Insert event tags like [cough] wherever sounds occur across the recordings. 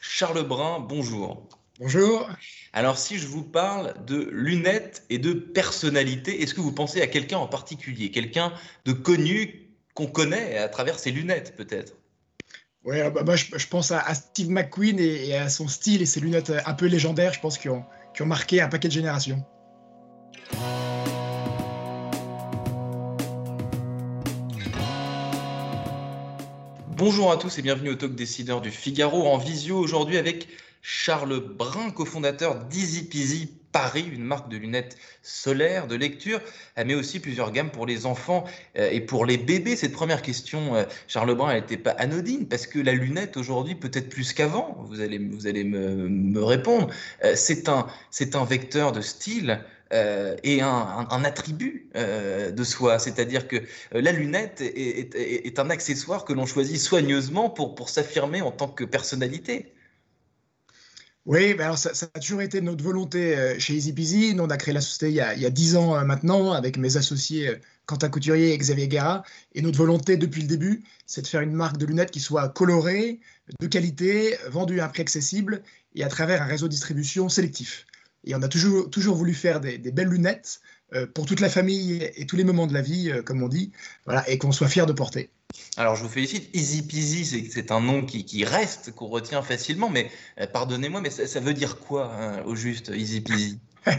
Charles Brun, bonjour. Bonjour. Alors si je vous parle de lunettes et de personnalité, est-ce que vous pensez à quelqu'un en particulier, quelqu'un de connu qu'on connaît à travers ses lunettes peut-être? Oui, bah, bah, je, je, pense à, à Steve McQueen et, et, à son style et ses lunettes un peu légendaires, je pense, qui ont, qui ont marqué un paquet de générations. Bonjour à tous et bienvenue au Talk Décideur du Figaro en visio aujourd'hui avec Charles Brun, cofondateur d'Easy Peasy Paris, une marque de lunettes solaires de lecture, mais aussi plusieurs gammes pour les enfants et pour les bébés. Cette première question, Charles Brun, elle n'était pas anodine parce que la lunette aujourd'hui, peut-être plus qu'avant, vous allez, vous allez me, me répondre, c'est un, c'est un vecteur de style. Euh, et un, attribut euh, de soi. C'est-à-dire que euh, la lunette est, est, est un accessoire que l'on choisit soigneusement pour, s'affirmer en tant que personnalité. Oui, ben alors ça, a toujours été notre volonté chez Easy Peasy. Nous, on a créé la société il y a, 10 ans maintenant avec mes associés Quentin Couturier et Xavier Guerra. Et notre volonté depuis le début, c'est de faire une marque de lunettes qui soit colorée, de qualité, vendue à un prix accessible et à travers un réseau de distribution sélectif. Et on a toujours, toujours voulu faire des, des belles lunettes euh, pour toute la famille et tous les moments de la vie, euh, comme on dit, voilà, et qu'on soit fier de porter. Alors je vous félicite, Easy Peasy, c'est un nom qui, qui reste, qu'on retient facilement, mais euh, pardonnez-moi, mais ça, ça, veut dire quoi hein, au juste, Easy Peasy? [laughs]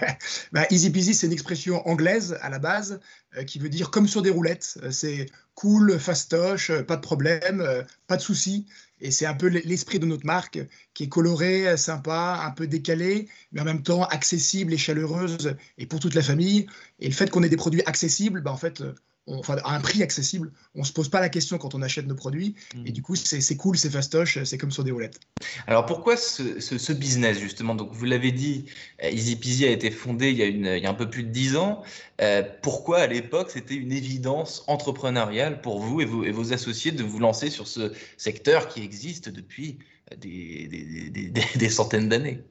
Bah, Easy Peasy, c'est une expression anglaise à la base qui veut dire comme sur des roulettes. C'est cool, fastoche, pas de problème, pas de soucis. Et c'est un peu l'esprit de notre marque qui est colorée, sympa, un peu décalée, mais en même temps accessible et chaleureuse et pour toute la famille. Et le fait qu'on ait des produits accessibles, bah, en fait, on, enfin, à un prix accessible, on ne se pose pas la question quand on achète nos produits. Mmh. Et du coup, c'est cool, c'est fastoche, c'est comme sur des roulettes. Alors pourquoi ce, ce, ce business justement? Donc vous l'avez dit, Easy Peasy a été fondé il y a, une, il y a un peu plus de 10 ans. Euh, pourquoi à l'époque c'était une évidence entrepreneuriale pour vous et, vous et vos associés de vous lancer sur ce secteur qui existe depuis des, des, des, des centaines d'années?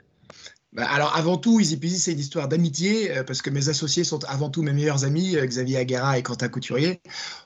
Bah, alors avant tout, Easy Peasy, c'est une histoire d'amitié, euh, parce que mes associés sont avant tout mes meilleurs amis, euh, Xavier Aguera et Quentin Couturier.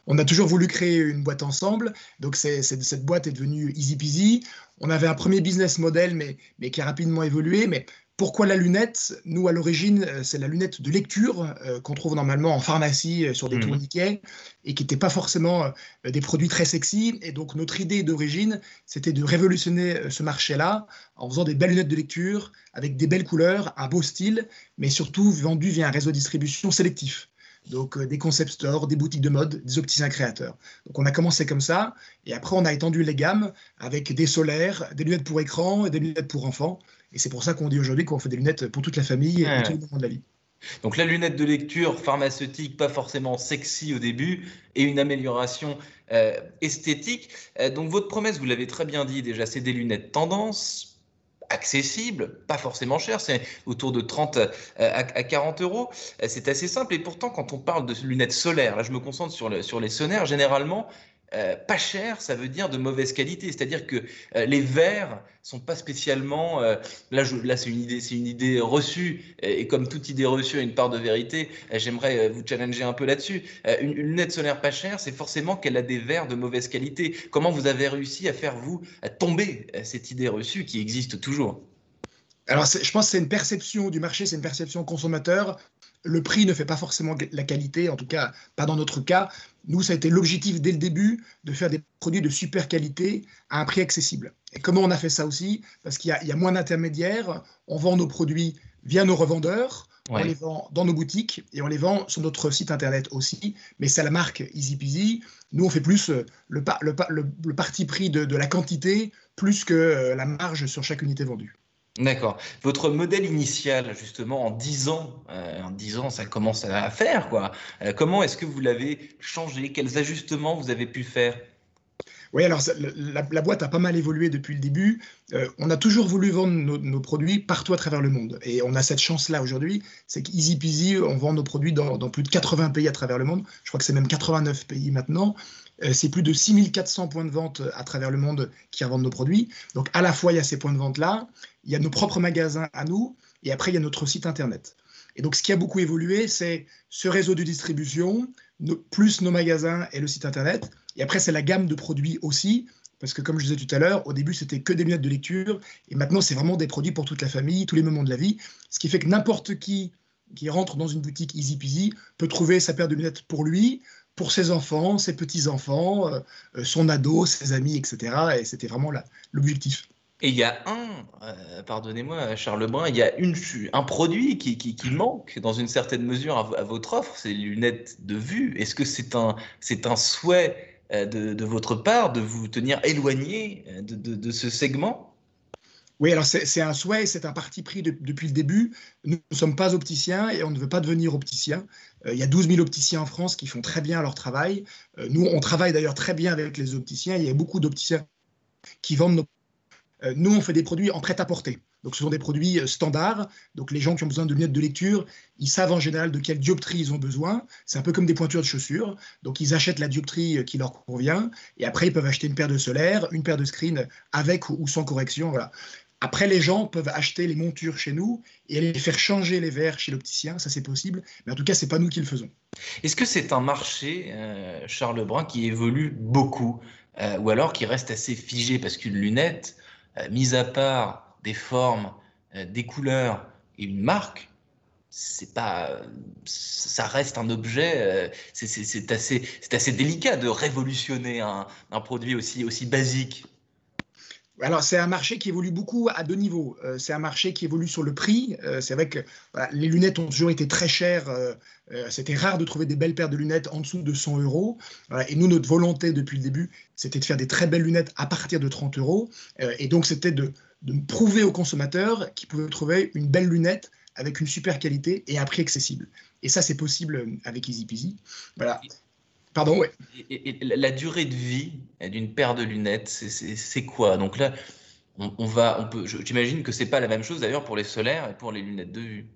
On a toujours voulu créer une boîte ensemble, donc c'est, cette boîte est devenue Easy Peasy. On avait un premier business model, mais, mais qui a rapidement évolué. Mais pourquoi la lunette? Nous, à l'origine, c'est la lunette de lecture euh, qu'on trouve normalement en pharmacie euh, sur des mmh. tourniquets et qui n'était pas forcément euh, des produits très sexy. Et donc, notre idée d'origine, c'était de révolutionner ce marché-là en faisant des belles lunettes de lecture avec des belles couleurs, un beau style, mais surtout vendues via un réseau de distribution sélectif donc euh, des concept stores, des boutiques de mode, des opticiens créateurs. Donc on a commencé comme ça, et après on a étendu les gammes avec des solaires, des lunettes pour écran et des lunettes pour enfants. Et c'est pour ça qu'on dit aujourd'hui qu'on fait des lunettes pour toute la famille ouais. et tous les moments de la vie. Donc la lunette de lecture pharmaceutique, pas forcément sexy au début, et une amélioration euh, esthétique. Euh, donc votre promesse, vous l'avez très bien dit déjà, c'est des lunettes tendance, accessible, pas forcément cher, c'est autour de 30 à 40 euros. C'est assez simple et pourtant quand on parle de lunettes solaires, là je me concentre sur, le, sur les sonnaires, généralement euh, pas cher, ça veut dire de mauvaise qualité. C'est-à-dire que euh, les verres sont pas spécialement. Euh, là, c'est une idée, c'est une idée reçue, et, comme toute idée reçue a une part de vérité. J'aimerais vous challenger un peu là-dessus. Une, une, lunette solaire pas chère, c'est forcément qu'elle a des verres de mauvaise qualité. Comment vous avez réussi à faire vous à tomber cette idée reçue qui existe toujours? Alors, je pense que c'est une perception du marché, c'est une perception consommateur. Le prix ne fait pas forcément la qualité, en tout cas pas dans notre cas. Nous, ça a été l'objectif dès le début de faire des produits de super qualité à un prix accessible. Et comment on a fait ça aussi? Parce qu'il y, y, a moins d'intermédiaires. On vend nos produits via nos revendeurs. Ouais. On les vend dans nos boutiques et on les vend sur notre site internet aussi. Mais c'est la marque Easy Peasy. Nous, on fait plus le, le, le, le parti pris de, de, la quantité plus que la marge sur chaque unité vendue. D'accord. Votre modèle initial, justement, en 10 ans, euh, en 10 ans, ça commence à faire, quoi. Euh, comment est-ce que vous l'avez changé? Quels ajustements vous avez pu faire? Oui, alors la, boîte a pas mal évolué depuis le début. Euh, on a toujours voulu vendre nos, produits partout à travers le monde. Et on a cette chance-là aujourd'hui, c'est qu'Easy Peasy, on vend nos produits dans, plus de 80 pays à travers le monde. Je crois que c'est même 89 pays maintenant. Euh, c'est plus de 6400 points de vente à travers le monde qui revendent nos produits. Donc à la fois, il y a ces points de vente-là, il y a nos propres magasins à nous, et après, il y a notre site Internet. Et donc, ce qui a beaucoup évolué, c'est ce réseau de distribution, plus nos magasins et le site Internet. Et après, c'est la gamme de produits aussi, parce que comme je disais tout à l'heure, au début, c'était que des lunettes de lecture, et maintenant, c'est vraiment des produits pour toute la famille, tous les moments de la vie, ce qui fait que n'importe qui qui rentre dans une boutique Easy Peasy peut trouver sa paire de lunettes pour lui, pour ses enfants, ses petits-enfants, euh, euh, son ado, ses amis, etc. Et c'était vraiment l'objectif. Et il y a un, euh, pardonnez-moi Charles Brun, il y a un produit qui, manque dans une certaine mesure à, votre offre, c'est les lunettes de vue. Est-ce que c'est un, c'est un souhait de, votre part de vous tenir éloigné de ce segment? Oui, alors c'est un souhait, c'est un parti pris depuis le début. Nous ne sommes pas opticiens et on ne veut pas devenir opticien. il y a 12 000 opticiens en France qui font très bien leur travail. nous, on travaille d'ailleurs très bien avec les opticiens. Il y a beaucoup d'opticiens qui vendent nos euh, nous, on fait des produits en prêt-à-porter. Donc, ce sont des produits euh, standards. Donc, les gens qui ont besoin de lunettes de lecture, ils savent en général de quelle dioptrie ils ont besoin. C'est un peu comme des pointures de chaussures. Donc, ils achètent la dioptrie euh, qui leur convient. Et après, ils peuvent acheter une paire de solaire, une paire de screen avec ou sans correction. Voilà. Après, les gens peuvent acheter les montures chez nous et aller faire changer les verres chez l'opticien. Ça, c'est possible. Mais en tout cas, ce n'est pas nous qui le faisons. Est-ce que c'est un marché, Charles Brun, qui évolue beaucoup ou alors qui reste assez figé? Parce qu'une lunette, euh, mis à part des formes, euh, des couleurs et une marque, c'est pas, ça reste un objet. Euh, c'est assez, c'est assez délicat de révolutionner un, un produit aussi aussi basique. Alors, c'est un marché qui évolue beaucoup à deux niveaux. c'est un marché qui évolue sur le prix. c'est vrai que les lunettes ont toujours été très chères. c'était rare de trouver des belles paires de lunettes en dessous de 100 euros. et nous, notre volonté depuis le début, c'était de faire des très belles lunettes à partir de 30 euros. Euh, et donc, c'était de, prouver aux consommateurs qu'ils pouvaient trouver une belle lunette avec une super qualité et un prix accessible. Et ça, c'est possible avec Easy Peasy. Voilà. Pardon, ouais. Et, la durée de vie d'une paire de lunettes, c'est quoi? Donc là, on, va, on peut, j'imagine que c'est pas la même chose d'ailleurs pour les solaires et pour les lunettes de vue.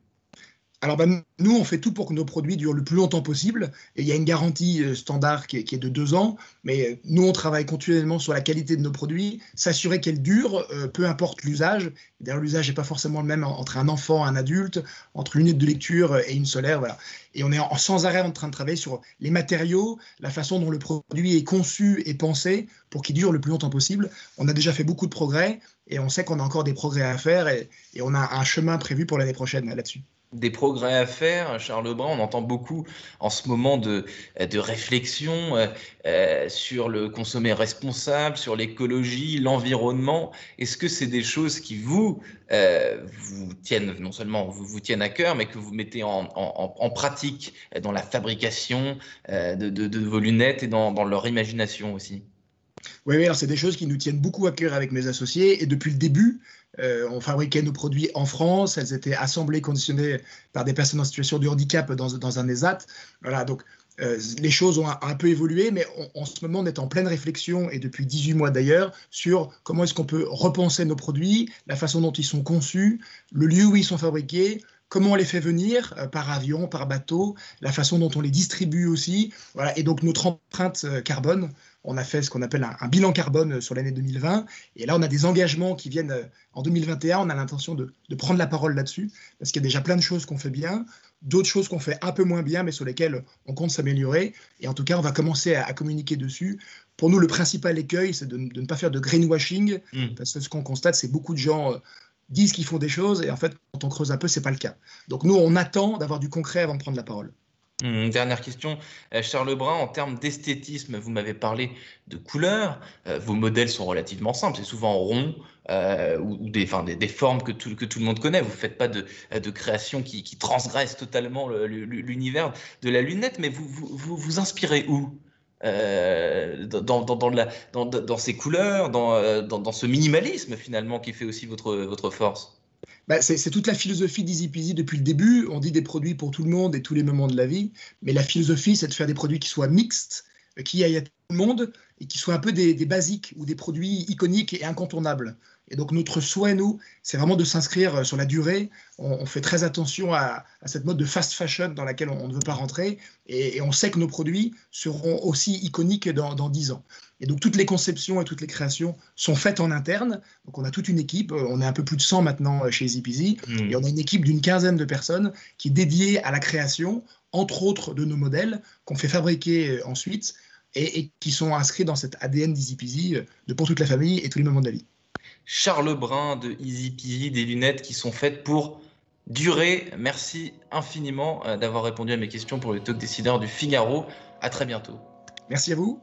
Alors, ben, nous, on fait tout pour que nos produits durent le plus longtemps possible. Et il y a une garantie euh, standard qui est, de deux ans. Mais euh, nous, on travaille continuellement sur la qualité de nos produits, s'assurer qu'elles durent, euh, peu importe l'usage. D'ailleurs, l'usage n'est pas forcément le même entre un enfant un adulte, entre une unité de lecture et une solaire. Voilà. Et on est en, sans arrêt en train de travailler sur les matériaux, la façon dont le produit est conçu et pensé pour qu'il dure le plus longtemps possible. On a déjà fait beaucoup de progrès et on sait qu'on a encore des progrès à faire et on a un chemin prévu pour l'année prochaine là-dessus des progrès à faire. Charles Brun, on entend beaucoup en ce moment de, de réflexion euh, euh, sur le consommer responsable, sur l'écologie, l'environnement. Est-ce que c'est des choses qui vous, euh, vous tiennent, non seulement vous, vous tiennent à cœur, mais que vous mettez en, en, pratique dans la fabrication de, de, vos lunettes et dans, dans leur imagination aussi? Oui, oui, alors c'est des choses qui nous tiennent beaucoup à cœur avec mes associés. Et depuis le début, euh, on fabriquait nos produits en France, elles étaient assemblées, conditionnées par des personnes en situation de handicap dans, un ESAT. Voilà, donc euh, les choses ont un, peu évolué, mais en ce moment, on est en pleine réflexion, et depuis 18 mois d'ailleurs, sur comment est-ce qu'on peut repenser nos produits, la façon dont ils sont conçus, le lieu où ils sont fabriqués, comment on les fait venir, euh, par avion, par bateau, la façon dont on les distribue aussi. Voilà, et donc notre empreinte carbone, on a fait ce qu'on appelle un, bilan carbone sur l'année 2020. Et là, on a des engagements qui viennent euh, en 2021. On a l'intention de, prendre la parole là-dessus, parce qu'il y a déjà plein de choses qu'on fait bien, d'autres choses qu'on fait un peu moins bien, mais sur lesquelles on compte s'améliorer. Et en tout cas, on va commencer à, communiquer dessus. Pour nous, le principal écueil, c'est de, ne pas faire de greenwashing, mmh. parce que ce qu'on constate, c'est beaucoup de gens... Euh, disent qu'ils font des choses et en fait quand on creuse un peu c'est pas le cas. Donc nous on attend d'avoir du concret avant de prendre la parole. Une dernière question, euh, Charles Brun, en termes d'esthétisme, vous m'avez parlé de couleurs. Euh, vos modèles sont relativement simples, c'est souvent rond euh, ou, des, formes que tout, le monde connaît. Vous ne faites pas de, création qui, transgresse totalement l'univers de la lunette, mais vous vous, inspirez où dans, ces couleurs, dans, ce minimalisme finalement qui fait aussi votre force? Bah, c'est toute la philosophie d'Easy Peasy depuis le début. On dit des produits pour tout le monde et tous les moments de la vie. Mais la philosophie, c'est de faire des produits qui soient mixtes, qui aillent à tout le monde et qui soient un peu des, basiques ou des produits iconiques et incontournables. Et donc notre souhait, nous, c'est vraiment de s'inscrire sur la durée. On, fait très attention à, cette mode de fast fashion dans laquelle on, ne veut pas rentrer. Et, on sait que nos produits seront aussi iconiques dans, dans 10 ans. Et donc toutes les conceptions et toutes les créations sont faites en interne. Donc on a toute une équipe, on est un peu plus de 100 maintenant chez EasyPeasy, mmh. et on a une équipe d'une quinzaine de personnes qui est dédiée à la création, entre autres de nos modèles, qu'on fait fabriquer ensuite et, qui sont inscrits dans cet ADN d'EasyPeasy de pour toute la famille et tous les moments de la vie. Charles Brun de EasyPeasy, des lunettes qui sont faites pour durer. Merci infiniment euh, d'avoir répondu à mes questions pour le talk décideur du Figaro. À très bientôt. Merci à vous.